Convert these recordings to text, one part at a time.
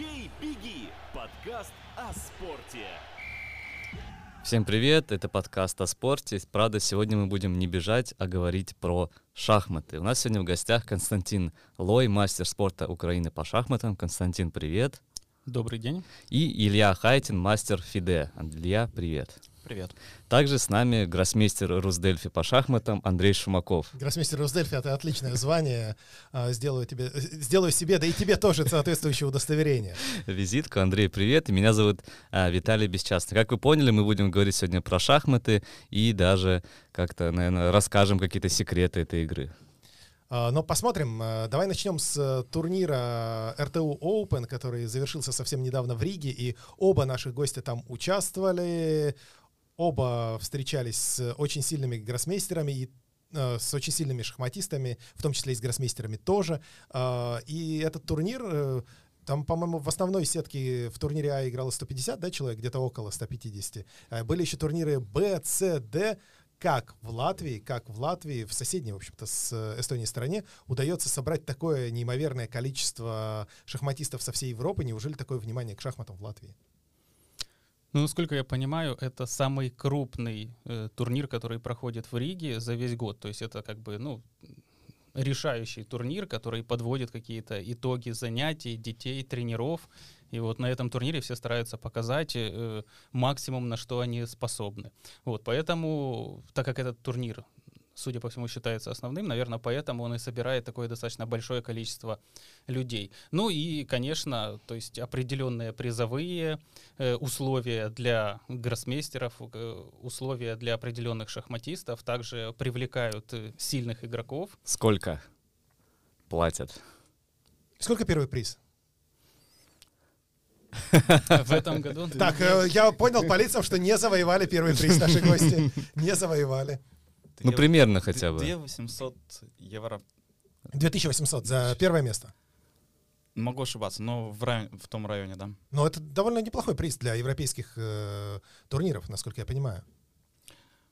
«Бей, беги» — подкаст о спорте. Всем привет, это подкаст о спорте. Правда, сегодня мы будем не бежать, а говорить про шахматы. У нас сегодня в гостях Константин Лой, мастер спорта Украины по шахматам. Константин, привет. Добрый день. И Илья Хайтин, мастер ФИДЕ. Илья, привет. Привет. Также с нами гроссмейстер Русдельфи по шахматам Андрей Шумаков. Гроссмейстер Русдельфи — это отличное звание. А, сделаю, тебе, сделаю себе, да и тебе тоже соответствующее удостоверение. Визитку. Андрей, привет. И меня зовут а, Виталий Бесчастный. Как вы поняли, мы будем говорить сегодня про шахматы и даже как-то, наверное, расскажем какие-то секреты этой игры. А, но посмотрим. Давай начнем с э, турнира RTU Open, который завершился совсем недавно в Риге, и оба наших гостя там участвовали. Оба встречались с очень сильными гроссмейстерами и э, с очень сильными шахматистами, в том числе и с гроссмейстерами тоже. А, и этот турнир э, там, по-моему, в основной сетке в турнире А играло 150 да, человек, где-то около 150. Были еще турниры Б, С, Д как в Латвии, как в Латвии, в соседней, в общем-то, с э, Эстонией стране, удается собрать такое неимоверное количество шахматистов со всей Европы. Неужели такое внимание к шахматам в Латвии? Ну, насколько я понимаю, это самый крупный э, турнир, который проходит в Риге за весь год. То есть это как бы, ну, решающий турнир, который подводит какие-то итоги занятий детей, тренеров. И вот на этом турнире все стараются показать э, максимум, на что они способны. Вот, поэтому, так как этот турнир судя по всему, считается основным. Наверное, поэтому он и собирает такое достаточно большое количество людей. Ну и, конечно, то есть определенные призовые э, условия для гроссмейстеров, э, условия для определенных шахматистов также привлекают э, сильных игроков. Сколько платят? Сколько первый приз? В этом году. Так, э, я понял по лицам, что не завоевали первый приз наши гости. Не завоевали. Ну, примерно хотя бы. 2800 евро. 2800 за первое место. Могу ошибаться, но в, районе, в том районе, да. Но это довольно неплохой приз для европейских э, турниров, насколько я понимаю.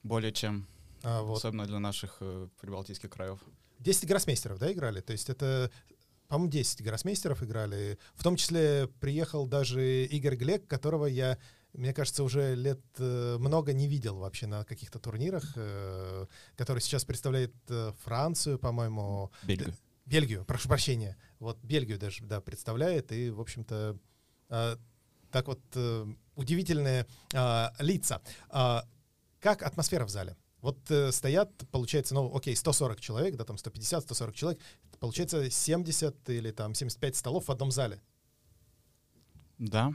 Более чем. А, вот. Особенно для наших э, прибалтийских краев. 10 гроссмейстеров, да, играли? То есть это, по-моему, 10 гроссмейстеров играли. В том числе приехал даже Игорь Глек, которого я мне кажется, уже лет э, много не видел вообще на каких-то турнирах, э, который сейчас представляет э, Францию, по-моему. Бельгию. Бельгию, прошу прощения. Вот Бельгию даже, да, представляет, и, в общем-то, так вот удивительные лица. Как атмосфера в зале? Вот э, стоят, получается, ну, окей, 140 человек, да, там 150, 140 человек, получается 70 или там 75 столов в одном зале. Да,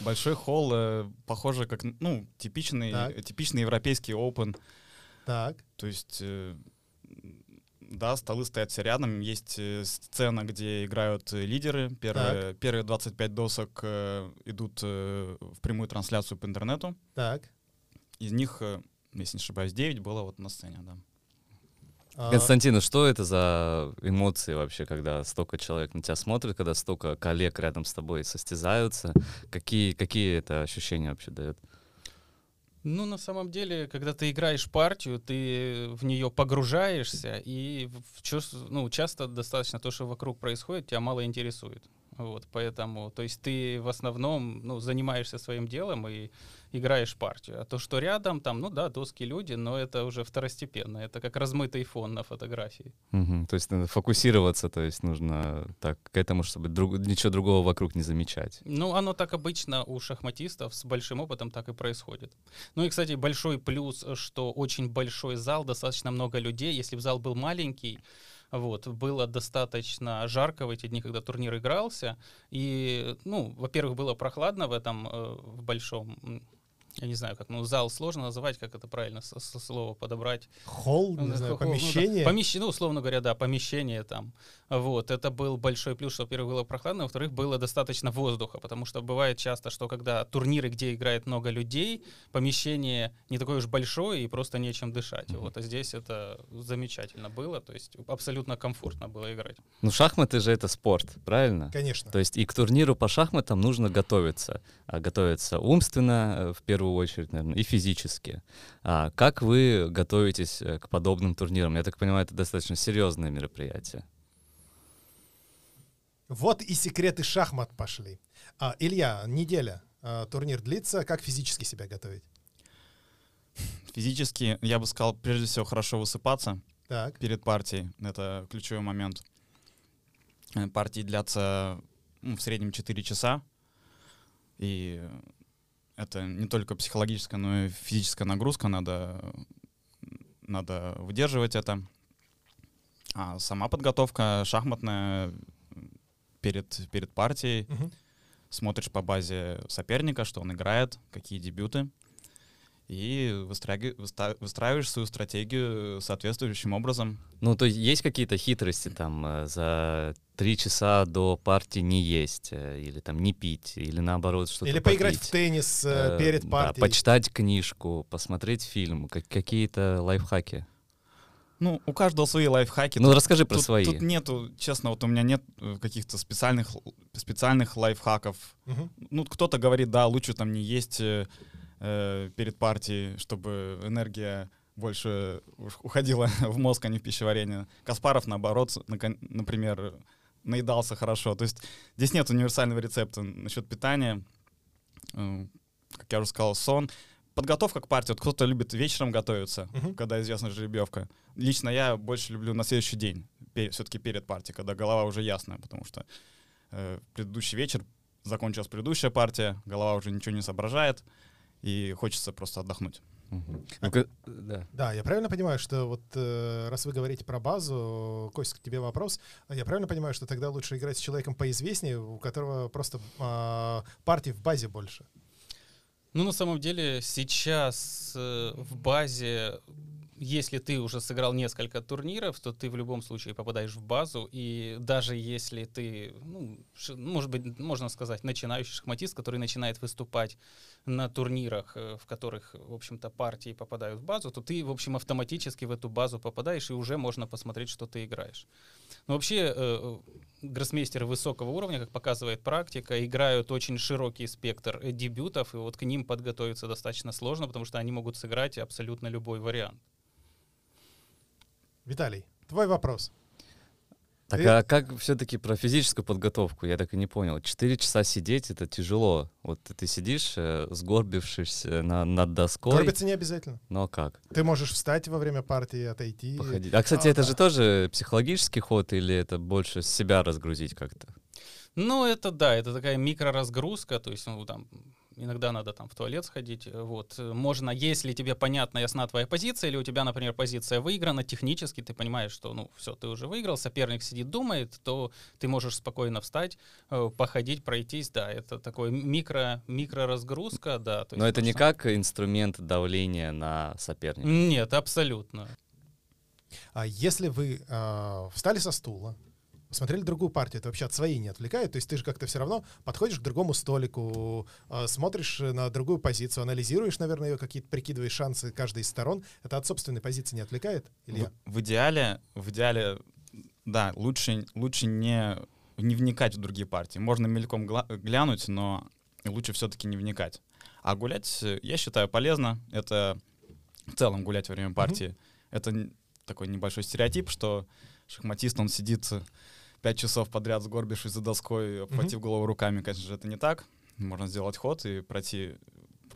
Большой холл, э, похоже, как, ну, типичный, так. типичный европейский open. Так. То есть, э, да, столы стоят все рядом, есть э, сцена, где играют лидеры. Первые, первые 25 досок э, идут э, в прямую трансляцию по интернету. Так. Из них, э, если не ошибаюсь, 9 было вот на сцене, да. А, Константин, а что это за эмоции вообще, когда столько человек на тебя смотрит, когда столько коллег рядом с тобой состязаются? Какие, какие это ощущения вообще дает? Ну, на самом деле, когда ты играешь партию, ты в нее погружаешься, и в, ну, часто достаточно то, что вокруг происходит, тебя мало интересует. Вот, поэтому, то есть ты в основном ну, занимаешься своим делом и играешь партию. А то, что рядом, там, ну да, доски люди, но это уже второстепенно. Это как размытый фон на фотографии. Угу, то есть надо фокусироваться, то есть нужно так к этому, чтобы друг, ничего другого вокруг не замечать. Ну, оно так обычно у шахматистов с большим опытом так и происходит. Ну и, кстати, большой плюс, что очень большой зал, достаточно много людей. Если бы зал был маленький, вот, было достаточно жарко в эти дни, когда турнир игрался. И, ну, во-первых, было прохладно в этом, э, в большом я не знаю, как, ну, зал сложно называть, как это правильно со, со слова подобрать. Холл, не ну, знаю, холл, помещение? Ну, да, помещение, ну, условно говоря, да, помещение там. Вот, это был большой плюс, что, во-первых, было прохладно, во-вторых, было достаточно воздуха, потому что бывает часто, что когда турниры, где играет много людей, помещение не такое уж большое и просто нечем дышать. Mm-hmm. Вот, а здесь это замечательно было, то есть абсолютно комфортно было играть. Ну, шахматы же это спорт, правильно? Конечно. То есть и к турниру по шахматам нужно готовиться. А готовиться умственно, э, в первую очередь, наверное, и физически. А как вы готовитесь э, к подобным турнирам? Я так понимаю, это достаточно серьезное мероприятие. Вот и секреты шахмат пошли. А, Илья, неделя. А, турнир длится. Как физически себя готовить? Физически, я бы сказал, прежде всего, хорошо высыпаться Так. перед партией. Это ключевой момент. Э, Партии длятся ну, в среднем 4 часа. И это не только психологическая, но и физическая нагрузка. Надо, надо выдерживать это. А сама подготовка шахматная перед, перед партией. Мгм. смотришь по базе соперника, что он играет, какие дебюты, и выстраги- выста- выстраиваешь свою стратегию соответствующим образом. Ну, то есть есть какие-то хитрости там э, за три часа до партии не есть, э, или там не пить, или наоборот что-то Или поиграть в попить. теннис э, Э, перед да, партией. почитать книжку, посмотреть фильм, как- какие-то лайфхаки. Ну, у каждого свои лайфхаки. Ну, Тут- расскажи про тут, свои. Тут нету, честно, вот у меня нет э, каких-то специальных, специальных лайфхаков. Мгм. Ну, кто-то говорит, да, лучше там не есть э, перед партией, чтобы энергия больше уходила в мозг, а не в пищеварение. Каспаров, наоборот, например, наедался хорошо. То есть здесь нет универсального рецепта насчет питания. Э, Как я уже сказал, сон. Подготовка к партии. Вот кто-то любит вечером готовиться, Мгм. когда известна жеребьевка. Лично я больше люблю на следующий день, все-таки перед партией, когда голова уже ясная, потому что э, предыдущий вечер закончилась предыдущая партия, голова уже ничего не соображает, и хочется просто отдохнуть. Ну, ка- да. Да, я правильно понимаю, что вот э, раз вы говорите про базу, Кость, к тебе вопрос. Я правильно понимаю, что тогда лучше играть с человеком поизвестнее, у которого просто а, партий в базе больше? Ну, на самом деле, сейчас э, в базе, если ты уже сыграл несколько турниров, то ты в любом случае попадаешь в базу, и даже если ты, ну, ш- может быть, можно сказать, начинающий шахматист, который начинает выступать на турнирах, э, в которых, в общем-то, партии попадают в базу, то ты, в общем, автоматически в эту базу попадаешь, и уже можно посмотреть, что ты играешь. Но вообще, э, гроссмейстеры высокого уровня, как показывает практика, играют очень широкий спектр э, дебютов, и вот к ним подготовиться достаточно сложно, потому что они могут сыграть абсолютно любой вариант. Виталий, твой вопрос. Так Ты- а как все-таки про физическую подготовку? Я так и не понял. Четыре часа сидеть это тяжело. Вот ты сидишь, э, сгорбившись э, на, над доской. Горбиться не обязательно. Ну а как? Ты можешь встать во время партии, отойти. Походить. А, кстати, А, это да. же тоже психологический ход или это больше себя разгрузить как-то? Ну, это да, это такая микроразгрузка, то есть, ну, там, иногда надо там в туалет сходить, э, вот. Э, Можно, если тебе понятна, ясна твоя позиция, или у тебя, например, позиция выиграна, технически ты понимаешь, что, ну, все, ты уже выиграл, соперник сидит, думает, то ты можешь спокойно встать, э, походить, пройтись, да, это такой микро, микроразгрузка, да. то Но есть это то, не как инструмент давления на соперника. Нет, абсолютно. А если вы а, встали со стула, посмотрели другую партию, это вообще от своей не отвлекает? То есть ты же как-то все равно подходишь к другому столику, а, смотришь на другую позицию, анализируешь, наверное, ее какие-то, прикидываешь шансы каждой из сторон. Это от собственной позиции не отвлекает? Илья? В, в идеале, в идеале, да, лучше, лучше не, не вникать в другие партии. Можно мельком гла- глянуть, но лучше все-таки не вникать. А гулять, э, я считаю, полезно. Это в целом гулять во время партии. Это н- такой небольшой стереотип, что шахматист, он сидит э, пять часов подряд сгорбившись за доской, обхватив голову руками. Конечно же, это не так. Можно сделать ход и пройти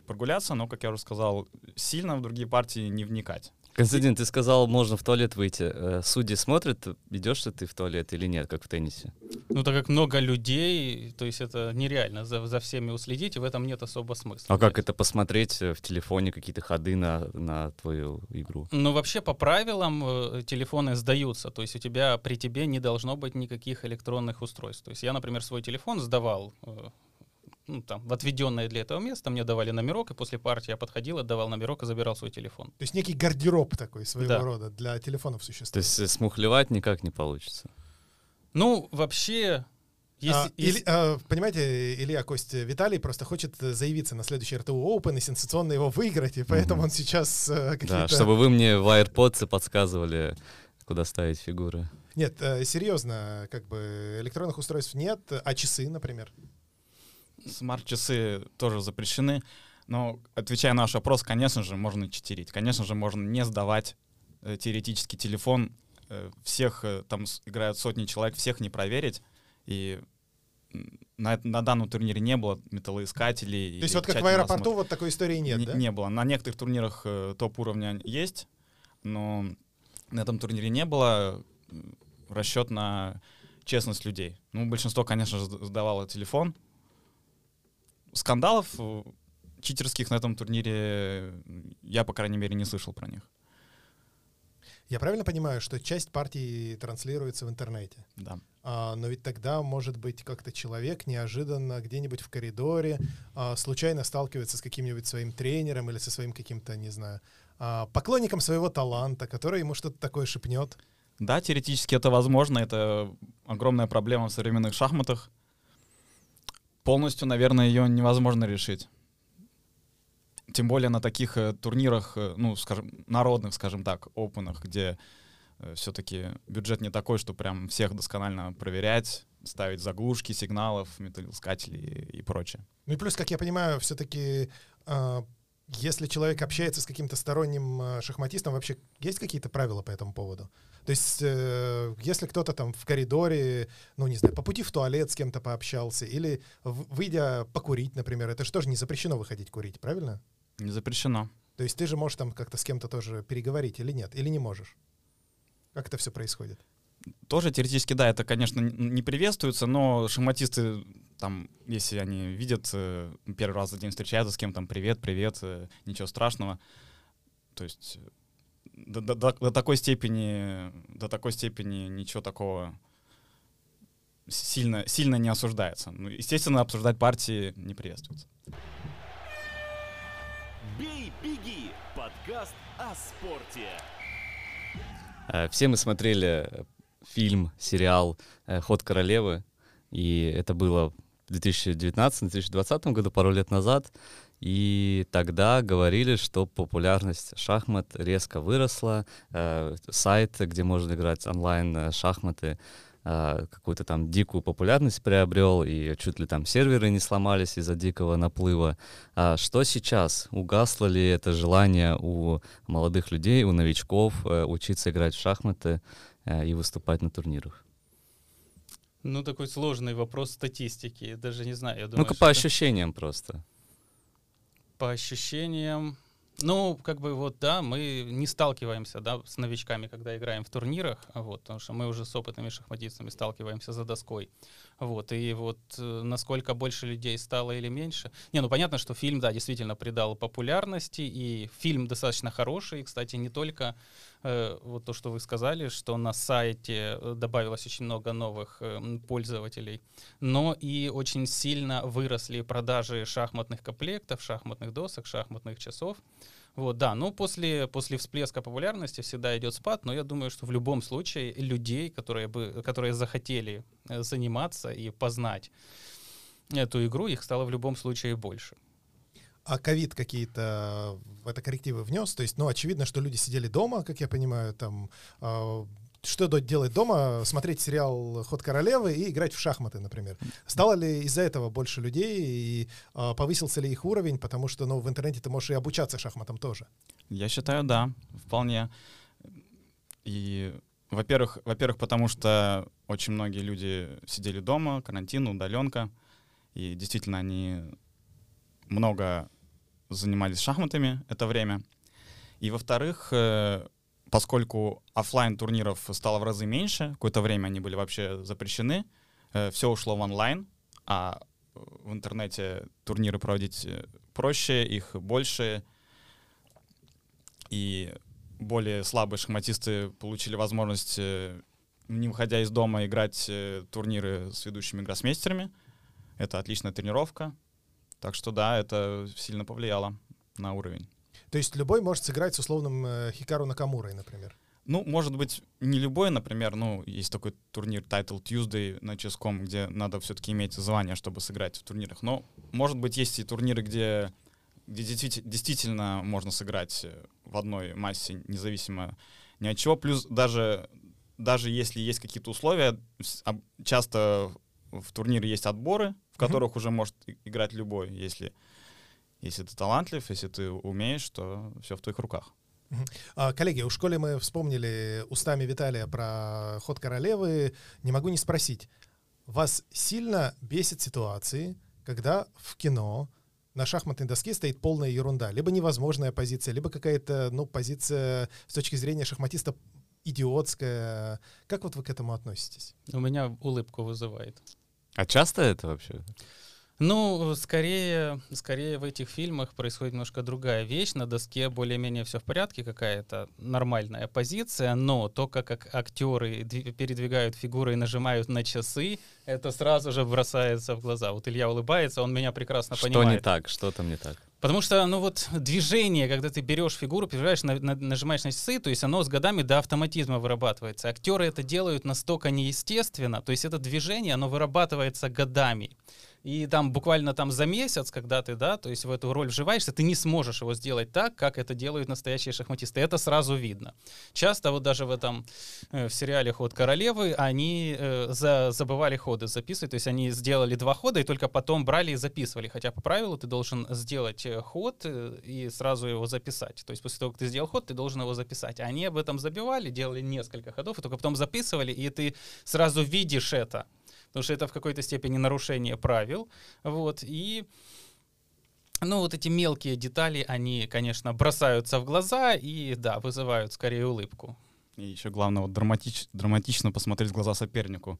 прогуляться, но, как я уже сказал, сильно в другие партии не вникать. Константин, ты сказал, можно в туалет выйти. Э, Судьи смотрят, идешь ли ты в туалет или нет, как в теннисе? Ну, так как много людей, то есть это нереально за, за всеми уследить, и в этом нет особо смысла. А как это посмотреть э, в телефоне какие-то ходы на, на твою игру? Ну, вообще, по правилам э, телефоны сдаются. То есть у тебя при тебе не должно быть никаких электронных устройств. То есть я, например, свой телефон сдавал ну, там, в отведенное для этого место. Мне давали номерок, и после партии я подходил, отдавал номерок и забирал свой телефон. То есть некий гардероб такой своего Да. рода для телефонов То существует. есть э, смухлевать никак не получится. Ну, вообще... Если, А, если- Или- а, понимаете, Илья Кость Виталий просто хочет э, заявиться на следующий РТУ Open и сенсационно его выиграть, и поэтому Мгм. он сейчас э, Да, какие-то... чтобы вы мне в AirPods подсказывали, куда ставить фигуры. Нет, э, серьезно, как бы электронных устройств нет, а часы, например. Смарт-часы тоже запрещены. Но, отвечая на ваш вопрос, конечно же, можно читерить. Конечно же, можно не сдавать э, теоретически телефон. Э, всех, э, там играют сотни человек, всех не проверить. И на, на данном турнире не было металлоискателей. То есть вот как в аэропорту вот такой истории нет, не, да? Не было. На некоторых турнирах э, топ-уровня есть, но на этом турнире не было расчет на честность людей. Ну, большинство, конечно же, сдавало телефон. Скандалов э, читерских на этом турнире я, по крайней мере, не слышал про них. Я правильно понимаю, что часть партии транслируется в интернете? Да. А, но ведь тогда, может быть, как-то человек неожиданно где-нибудь в коридоре а, случайно сталкивается с каким-нибудь своим тренером или со своим каким-то, не знаю, а, поклонником своего таланта, который ему что-то такое шепнет. Да, теоретически это возможно. Это огромная проблема в современных шахматах. Полностью, наверное, ее невозможно решить. Тем более на таких э, турнирах, э, ну, скажем, народных, скажем так, опенах, где э, все-таки бюджет не такой, что прям всех досконально проверять, ставить заглушки сигналов, металлоискатели и, прочее. Ну и плюс, как я понимаю, все-таки э, если человек общается с каким-то сторонним э, шахматистом, вообще есть какие-то правила по этому поводу? То есть, э, если кто-то там в коридоре, ну, не знаю, по пути в туалет с кем-то пообщался, или в, выйдя покурить, например, это же тоже не запрещено выходить курить, правильно? Не запрещено. То есть ты же можешь там как-то с кем-то тоже переговорить или нет, или не можешь? Как это все происходит? Тоже теоретически, да, это, конечно, не приветствуется, но шахматисты, там, если они видят, э, первый раз за день встречаются с кем то привет, привет, э, ничего страшного. То есть до, до, до такой степени, до такой степени ничего такого сильно, сильно не осуждается. Ну, естественно, обсуждать партии не приветствуется. Бей, беги. Подкаст о спорте. Э, все мы смотрели фильм, сериал э, «Ход королевы», и это было в 2019-2020 году, пару лет назад. И тогда говорили, что популярность шахмат резко выросла. Э, сайт, где можно играть онлайн э, шахматы, э, какую-то там дикую популярность приобрел, и чуть ли там серверы не сломались из-за дикого наплыва. А что сейчас? Угасло ли это желание у молодых людей, у новичков учиться играть в шахматы и выступать на турнирах? Ну, такой сложный вопрос статистики. Даже не знаю. Я думаю, Ну-ка, по ощущениям просто. По ощущениям, ну, как бы вот, да, мы не сталкиваемся, да, с новичками, когда играем в турнирах, вот, потому что мы уже с опытными шахматистами сталкиваемся за доской, вот, и вот э, насколько больше людей стало или меньше. Не, ну, понятно, что фильм, да, действительно придал популярности, и фильм достаточно хороший, и, кстати, не только вот то, что вы сказали, что на сайте э, добавилось очень много новых э, пользователей, но и очень сильно выросли продажи шахматных комплектов, шахматных досок, шахматных часов. Вот, да, ну после, после всплеска популярности всегда идет спад, но я думаю, что в любом случае людей, которые, бы, которые захотели э, заниматься и познать эту игру, их стало в любом случае больше. А ковид какие-то в это коррективы внес? То есть, ну, очевидно, что люди сидели дома, как я понимаю, там, э, что делать дома? Смотреть сериал «Ход королевы» и играть в шахматы, например. Стало ли из-за этого больше людей и э, повысился ли их уровень? Потому что, ну, в интернете ты можешь и обучаться шахматам тоже. Я считаю, да, вполне. И, во-первых, во-первых, потому что очень многие люди сидели дома, карантин, удаленка, и действительно они много занимались шахматами это время. И во-вторых, э, поскольку офлайн турниров стало в разы меньше, какое-то время они были вообще запрещены, э, все ушло в онлайн, а в интернете турниры проводить э, проще, их больше, и более слабые шахматисты получили возможность, не выходя из дома, играть турниры с ведущими гроссмейстерами. Это отличная тренировка, так что да, это сильно повлияло на уровень. То есть любой может сыграть с условным э, Хикару Накамурой, например? Ну, может быть, не любой, например, ну, есть такой турнир Title Tuesday на ческом, где надо все-таки иметь звание, чтобы сыграть в турнирах. Но, может быть, есть и турниры, где, где действительно, можно сыграть э, в одной массе, независимо ни от чего. Плюс даже, даже если есть какие-то условия, часто в турнире есть отборы, в которых mm-hmm. уже может играть любой, если, если ты талантлив, если ты умеешь, то все в твоих руках. А, коллеги, у школе мы вспомнили устами Виталия про ход королевы. Не могу не спросить. вас сильно бесит ситуации, когда в кино на шахматной доске стоит полная ерунда. Либо невозможная позиция, либо какая-то, ну, позиция с точки зрения шахматиста идиотская. Как вот вы к этому относитесь? У меня улыбку вызывает. А часто это вообще? Ну, скорее, скорее в этих фильмах происходит немножко другая вещь. На доске более-менее все в порядке, какая-то нормальная позиция, но то, как актеры дви- передвигают фигуры и нажимают на часы, это сразу же бросается в глаза. Вот Илья улыбается, он меня прекрасно Что понимает. не так? Что там не так? Потому что, ну вот, движение, когда ты берешь фигуру, перебираешь, на- на- нажимаешь на часы, то есть оно с годами до автоматизма вырабатывается. Актеры это делают настолько неестественно, то есть это движение, оно вырабатывается годами. И там буквально там за месяц, когда ты, да, то есть в эту роль вживаешься, ты не сможешь его сделать так, как это делают настоящие шахматисты. Это сразу видно. Часто вот даже в этом, э, в сериале «Ход королевы» они э, за- забывали ходы записывать, то есть они сделали два хода и только потом брали и записывали. Хотя по правилу ты должен сделать э, ход и сразу его записать. То есть после того, как ты сделал ход, ты должен его записать. Они об этом забивали, делали несколько ходов и только потом записывали, и ты сразу видишь это потому что это в какой-то степени нарушение правил, вот, и ну, вот эти мелкие детали, они, конечно, бросаются в глаза и, да, вызывают скорее улыбку. И еще главное, вот драматич, драматично посмотреть в глаза сопернику.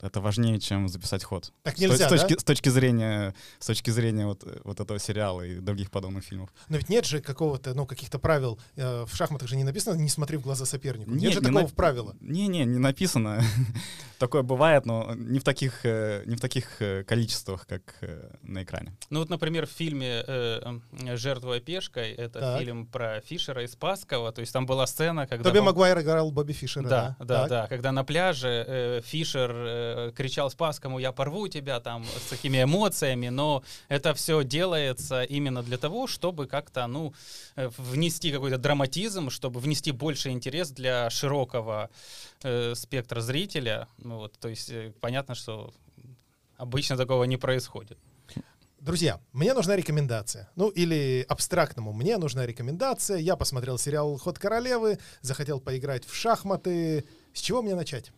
Это важнее, чем записать ход. Так нельзя, с, точки, да? с точки зрения, с точки зрения вот, э, вот этого сериала и других подобных фильмов. Но ведь нет же какого-то, ну, каких-то правил. э, В шахматах же не написано «не смотри в глаза сопернику». Нет, Нет, же не такого на- правила. Не-не, не написано. Такое бывает, но не в таких, э, не в таких э, количествах, как на экране. Ну, вот, например, в фильме «Жертвуя пешкой», это Так. фильм про Фишера и Спасского, то есть там была сцена, когда... Тоби он- Магуайр играл Бобби Фишера. Да, да, Так. да. Когда на пляже э, Фишер э, кричал Спаскому «Я порву тебя» там с такими эмоциями, но это все делается именно для того, чтобы как-то, ну, э, внести какой-то драматизм, чтобы внести больше интерес для широкого э, спектра зрителя. Ну, вот, то есть э, понятно, что обычно такого не происходит. Друзья, мне нужна рекомендация. Ну, или абстрактному. Мне нужна рекомендация. Я посмотрел сериал «Ход королевы», захотел поиграть в шахматы. С чего мне начать?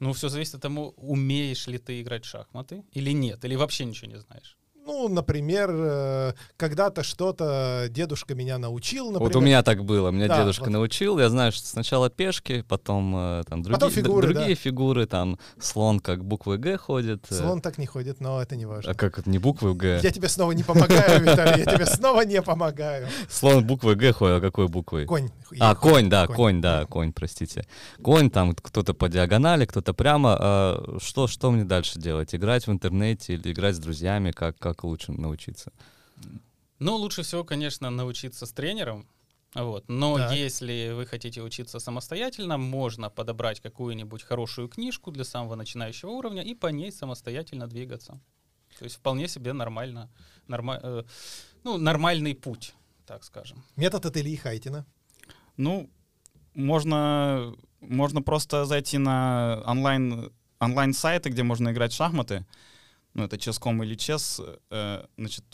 Ну, все зависит от того, умеешь ли ты играть в шахматы или нет, или вообще ничего не знаешь. Ну, например, э, когда-то что-то дедушка меня научил, например. Вот у меня так было. Меня Да, дедушка вот. научил. Я знаю, что сначала пешки, потом э, там другие, Потом фигуры, другие да. фигуры. Там слон как буквы Г ходит. э, Слон так не ходит, но это не важно. А как это не буквы Г? Я тебе снова не помогаю, Виталий, я тебе снова не помогаю. Слон буквы Г ходит, а какой буквой? Конь. А, Конь, да, конь. конь, да, конь, простите. Конь, там кто-то по диагонали, кто-то прямо. А что, что мне дальше делать? Играть в интернете или играть с друзьями? Как, как лучше научиться? Ну, лучше всего, конечно, научиться с тренером. Вот. Но Так. если вы хотите учиться самостоятельно, можно подобрать какую-нибудь хорошую книжку для самого начинающего уровня и по ней самостоятельно двигаться. То есть вполне себе нормально, норма- э, ну, нормальный путь, так скажем. Метод от Ильи Хайтина. Ну, можно, можно просто зайти на онлайн, онлайн-сайты, где можно играть в шахматы. Ну, это Chess.com или Chess. э, значит,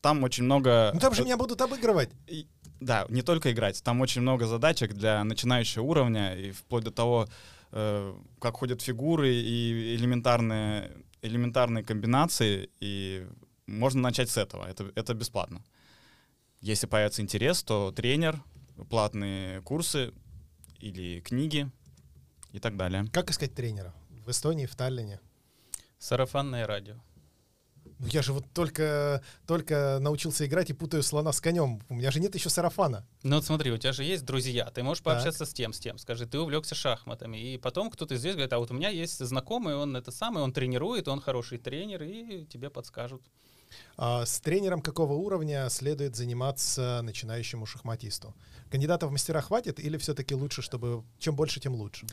там очень много... Ну там же э, меня будут обыгрывать. и- Да, не только играть. Там очень много задачек для начинающего уровня, и вплоть до того, э, как ходят фигуры и элементарные, элементарные комбинации. И можно начать с этого. Это, это бесплатно. Если появится интерес, то тренер, платные курсы или книги и так далее. Как искать тренера? В Эстонии, в Таллине. Сарафанное радио. Ну я же вот только, только научился играть и путаю слона с конем. У меня же нет еще сарафана. Ну вот смотри, у тебя же есть друзья, ты можешь Так. пообщаться с тем, с тем. Скажи, ты увлекся шахматами, и потом кто-то здесь говорит, а вот у меня есть знакомый, он это самый, он тренирует, он хороший тренер, и тебе подскажут. А с тренером какого уровня следует заниматься начинающему шахматисту? Кандидатов в мастера хватит или все-таки лучше, чтобы чем больше, тем лучше?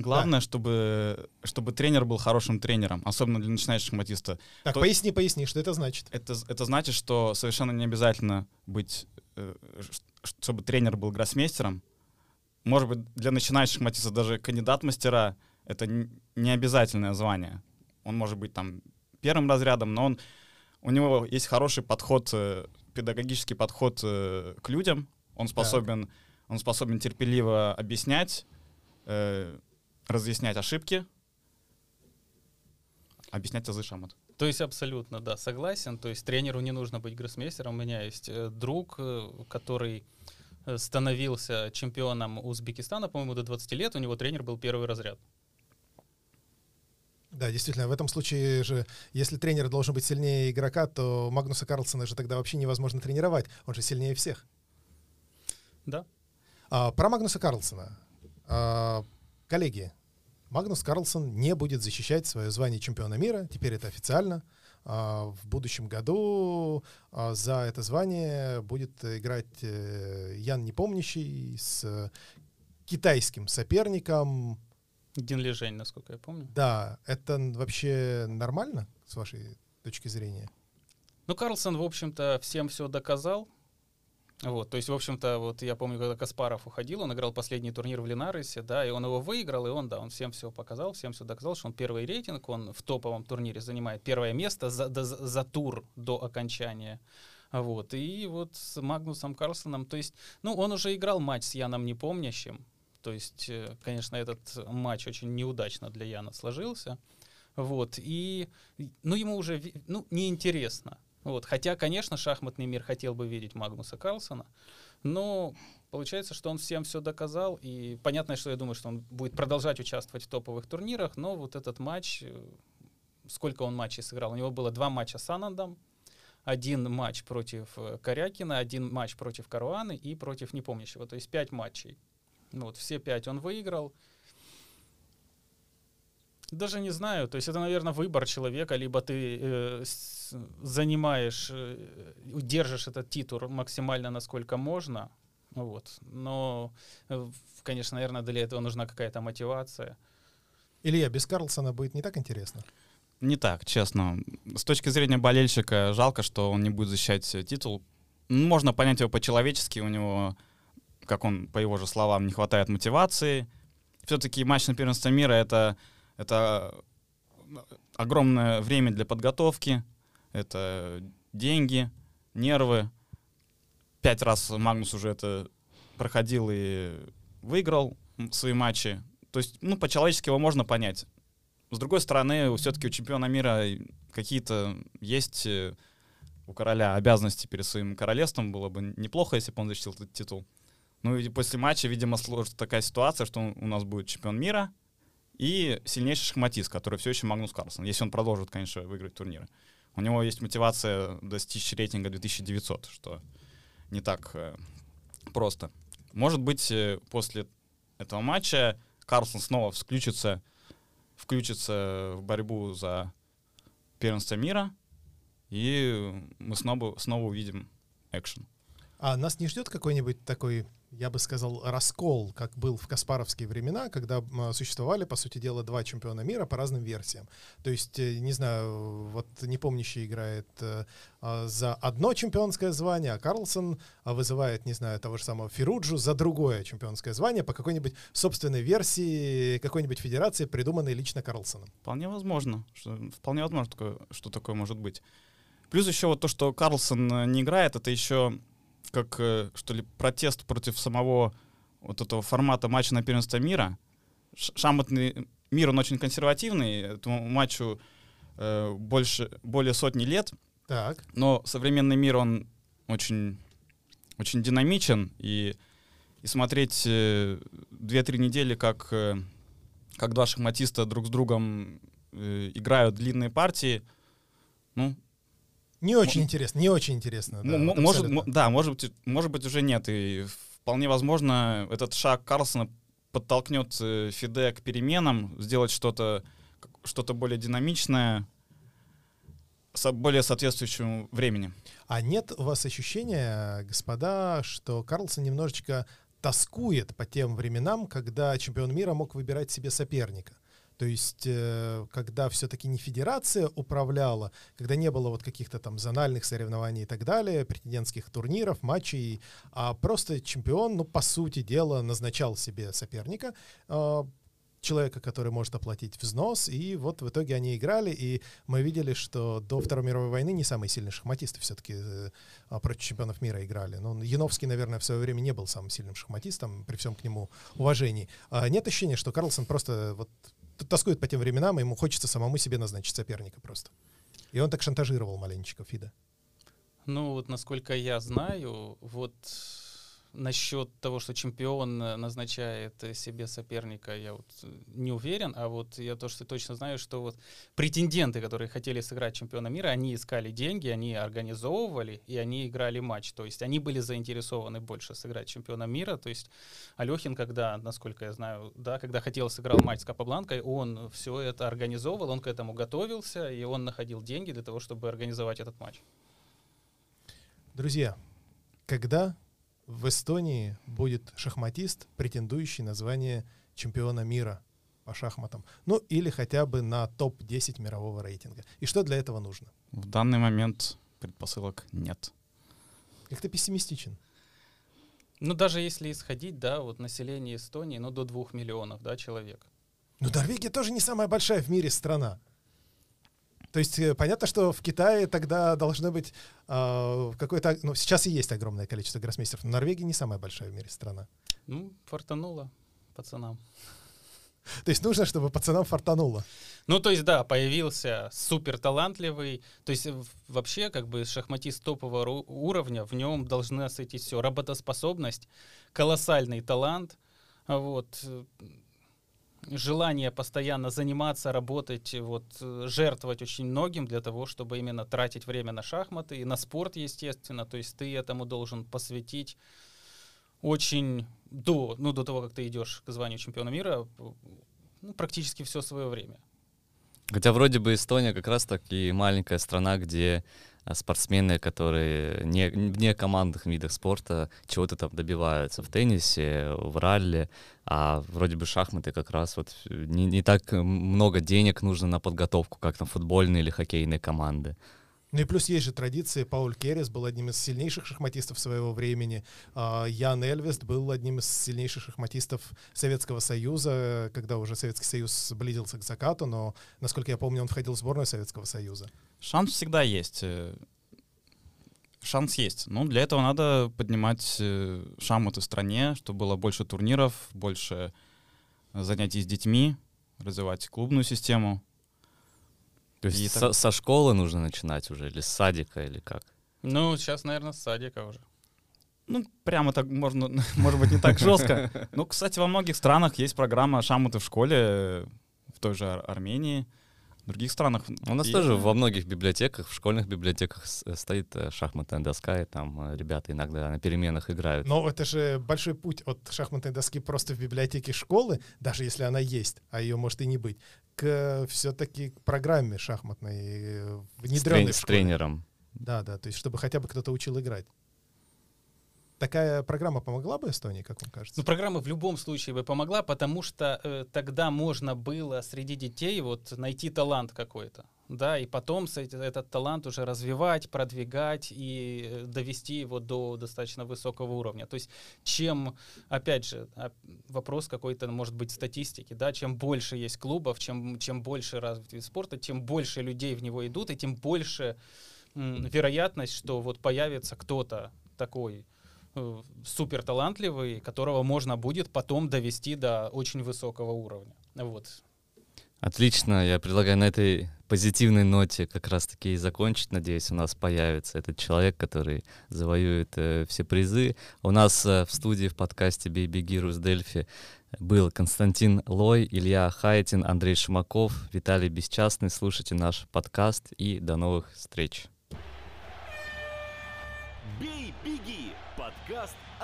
Главное, чтобы, чтобы тренер был хорошим тренером, особенно для начинающего шахматиста. Так, То- поясни, поясни, что это значит. Это, это значит, что совершенно не обязательно быть, э, чтобы тренер был гроссмейстером. Может быть, для начинающих шахматистов даже кандидат мастера — это не обязательное звание. Он может быть там первым разрядом, но он, у него есть хороший подход, э, педагогический подход э, к людям. Он способен, он способен терпеливо объяснять, разъяснять ошибки, объяснять азы шахмат. То есть абсолютно, да, согласен. То есть тренеру не нужно быть гроссмейстером. У меня есть э, друг, э, который э, становился чемпионом Узбекистана, по-моему, до 20 лет. У него тренер был первый разряд. Да, действительно, в этом случае же, если тренер должен быть сильнее игрока, то Магнуса Карлсона же тогда вообще невозможно тренировать. Он же сильнее всех. Да. А, про Магнуса Карлсона. А, коллеги, Магнус Карлсон не будет защищать свое звание чемпиона мира. Теперь это официально. А, в будущем году а, за это звание будет играть э, Ян Непомнящий с китайским соперником Дин Лежень, насколько я помню. Да, это вообще нормально, с вашей точки зрения? Ну, Карлсон, в общем-то, всем все доказал. Вот, то есть, в общем-то, вот я помню, когда Каспаров уходил, он играл последний турнир в Линарисе, да, и он его выиграл, и он, да, он всем все показал, всем все доказал, что он первый рейтинг, он в топовом турнире занимает первое место за, за, за тур до окончания. Вот, и вот с Магнусом Карлсоном, то есть, ну, он уже играл матч с Яном Непомнящим, то есть, э, конечно, этот матч очень неудачно для Яна сложился. Вот, и, ну, ему уже, ну, неинтересно. Вот, хотя, конечно, шахматный мир хотел бы видеть Магнуса Карлсона, но получается, что он всем все доказал, и понятно, что я думаю, что он будет продолжать участвовать в топовых турнирах, но вот этот матч, э, сколько он матчей сыграл? У него было два матча с Анандом, один матч против э, Корякина, один матч против Каруаны и против Непомнящего, то есть пять матчей. Ну, вот все пять он выиграл. Даже не знаю, то есть это, наверное, выбор человека, либо ты э, с, занимаешь, э, держишь этот титул максимально насколько можно, вот. Но, э, конечно, наверное, для этого нужна какая-то мотивация. Илья, без Карлсона будет не так интересно? Не так, честно. С точки зрения болельщика, жалко, что он не будет защищать титул. Можно понять его по-человечески, у него как он, по его же словам, не хватает мотивации. Все-таки матч на первенство мира это, это огромное время для подготовки, это деньги, нервы. Пять раз Магнус уже это проходил и выиграл свои матчи. То есть, ну, по-человечески его можно понять. С другой стороны, все-таки у чемпиона мира какие-то есть э, у короля обязанности перед своим королевством. Было бы неплохо, если бы он защитил этот титул. Ну и после матча, видимо, сложится такая ситуация, что у нас будет чемпион мира и сильнейший шахматист, который все еще Магнус Карлсон, если он продолжит, конечно, выиграть турниры. У него есть мотивация достичь рейтинга 2900, что не так э, просто. Может быть, э, после этого матча Карлсон снова включится, включится в борьбу за первенство мира, и мы снова, снова увидим экшен. А нас не ждет какой-нибудь такой я бы сказал, раскол, как был в Каспаровские времена, когда существовали, по сути дела, два чемпиона мира по разным версиям. То есть, э, не знаю, вот непомнящий играет э, а, за одно чемпионское звание, а Карлсон а, вызывает, не знаю, того же самого Фируджу за другое чемпионское звание по какой-нибудь собственной версии какой-нибудь федерации, придуманной лично Карлсоном. Вполне возможно. Что, вполне возможно, что такое может быть. Плюс еще вот то, что Карлсон э, не играет, это еще как, э, что ли, протест против самого вот этого формата матча на первенство мира. Шахматный мир, он очень консервативный, этому матчу э, больше, более сотни лет. Так. Но современный мир, он очень, очень динамичен, и, и смотреть э, 2-3 недели, как, э, как два шахматиста друг с другом э, играют длинные партии, ну, не очень интересно, не очень интересно. Да, вот может, да, может быть, может быть уже нет. И вполне возможно, этот шаг Карлсона подтолкнет э, Фиде к переменам, сделать что-то что-то более динамичное, более соответствующему времени. А нет у вас ощущения, господа, что Карлсон немножечко тоскует по тем временам, когда чемпион мира мог выбирать себе соперника? То есть, э, когда все-таки не федерация управляла, когда не было вот каких-то там зональных соревнований и так далее, претендентских турниров, матчей, а просто чемпион, ну, по сути дела, назначал себе соперника, а, человека, который может оплатить взнос, и вот в итоге они играли, и мы видели, что до Второй мировой войны не самые сильные шахматисты все-таки э, а, против чемпионов мира играли. Но Яновский, наверное, в свое время не был самым сильным шахматистом, при всем к нему уважении. А нет ощущения, что Карлсон просто вот тоскует по тем временам, и ему хочется самому себе назначить соперника просто. И он так шантажировал маленечко Фида. Ну, вот насколько я знаю, вот насчет того, что чемпион э, назначает э, себе соперника, я вот э, не уверен, а вот я то, что точно знаю, что вот претенденты, которые хотели сыграть чемпиона мира, они искали деньги, они организовывали, и они играли матч. То есть они были заинтересованы больше сыграть чемпиона мира. То есть Алехин, когда, насколько я знаю, да, когда хотел сыграл матч с Капабланкой, он все это организовывал, он к этому готовился, и он находил деньги для того, чтобы организовать этот матч. Друзья, когда в Эстонии будет шахматист, претендующий на звание чемпиона мира по шахматам. Ну, или хотя бы на топ-10 мирового рейтинга. И что для этого нужно? В данный момент предпосылок нет. Как ты пессимистичен. Ну, даже если исходить, да, вот население Эстонии, ну, до двух миллионов, да, человек. Ну, Норвегия тоже не самая большая в мире страна. То есть э, понятно, что в Китае тогда должно быть э, какое-то... Ну, сейчас и есть огромное количество гроссмейстеров, но Норвегия не самая большая в мире страна. Ну, фартануло пацанам. То есть нужно, чтобы пацанам фартануло. Ну, то есть, да, появился супер талантливый. То есть, вообще, как бы шахматист топового уровня, в нем должна сойтись все. Работоспособность, колоссальный талант. Вот желание постоянно заниматься, работать, вот, жертвовать очень многим для того, чтобы именно тратить время на шахматы и на спорт, естественно. То есть ты этому должен посвятить очень до, ну, до того, как ты идешь к званию чемпиона мира, ну, практически все свое время. Хотя вроде бы Эстония как раз таки маленькая страна, где спортсмены, которые не, вне командных видах спорта чего-то там добиваются в теннисе, в ралли, а вроде бы шахматы как раз вот не, не так много денег нужно на подготовку, как на футбольные или хоккейные команды. Ну и плюс есть же традиции. Пауль Керрис был одним из сильнейших шахматистов своего времени. А, Ян Эльвест был одним из сильнейших шахматистов Советского Союза, когда уже Советский Союз близился к закату, но, насколько я помню, он входил в сборную Советского Союза. Шанс всегда есть. Э, шанс есть. Но для этого надо поднимать э, шахматы в стране, чтобы было больше турниров, больше занятий с детьми, развивать клубную систему. То есть и со, так... со школы нужно начинать уже, или с садика, или как? Ну, сейчас, наверное, с садика уже. Ну, прямо так можно, может быть, не так жестко. Ну, кстати, во многих странах есть программа шахматы в школе, в той же Армении, других странах. У нас и... тоже во многих библиотеках, в школьных библиотеках э, стоит э, шахматная доска, и там э, ребята иногда на переменах играют. Но это же большой путь от шахматной доски просто в библиотеке школы, даже если она есть, а ее может и не быть, к все-таки к программе шахматной, внедренной с, трени- с тренером. Да, да, то есть чтобы хотя бы кто-то учил играть. Такая программа помогла бы Эстонии, как вам кажется? Ну, программа в любом случае бы помогла, потому что э, тогда можно было среди детей вот найти талант какой-то, да, и потом этот талант уже развивать, продвигать и э, довести его до достаточно высокого уровня. То есть чем, опять же, вопрос какой-то, может быть, статистики, да, чем больше есть клубов, чем, чем больше развит вид спорта, тем больше людей в него идут, и тем больше м, вероятность, что вот появится кто-то такой, супер талантливый, которого можно будет потом довести до очень высокого уровня. Вот. Отлично, я предлагаю на этой позитивной ноте как раз-таки и закончить. Надеюсь, у нас появится этот человек, который завоюет э, все призы. У нас э, в студии в подкасте «Бейби Гирус Дельфи» был Константин Лой, Илья Хайтин, Андрей Шмаков, Виталий Бесчастный. Слушайте наш подкаст и до новых встреч.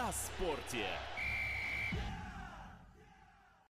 О спорте.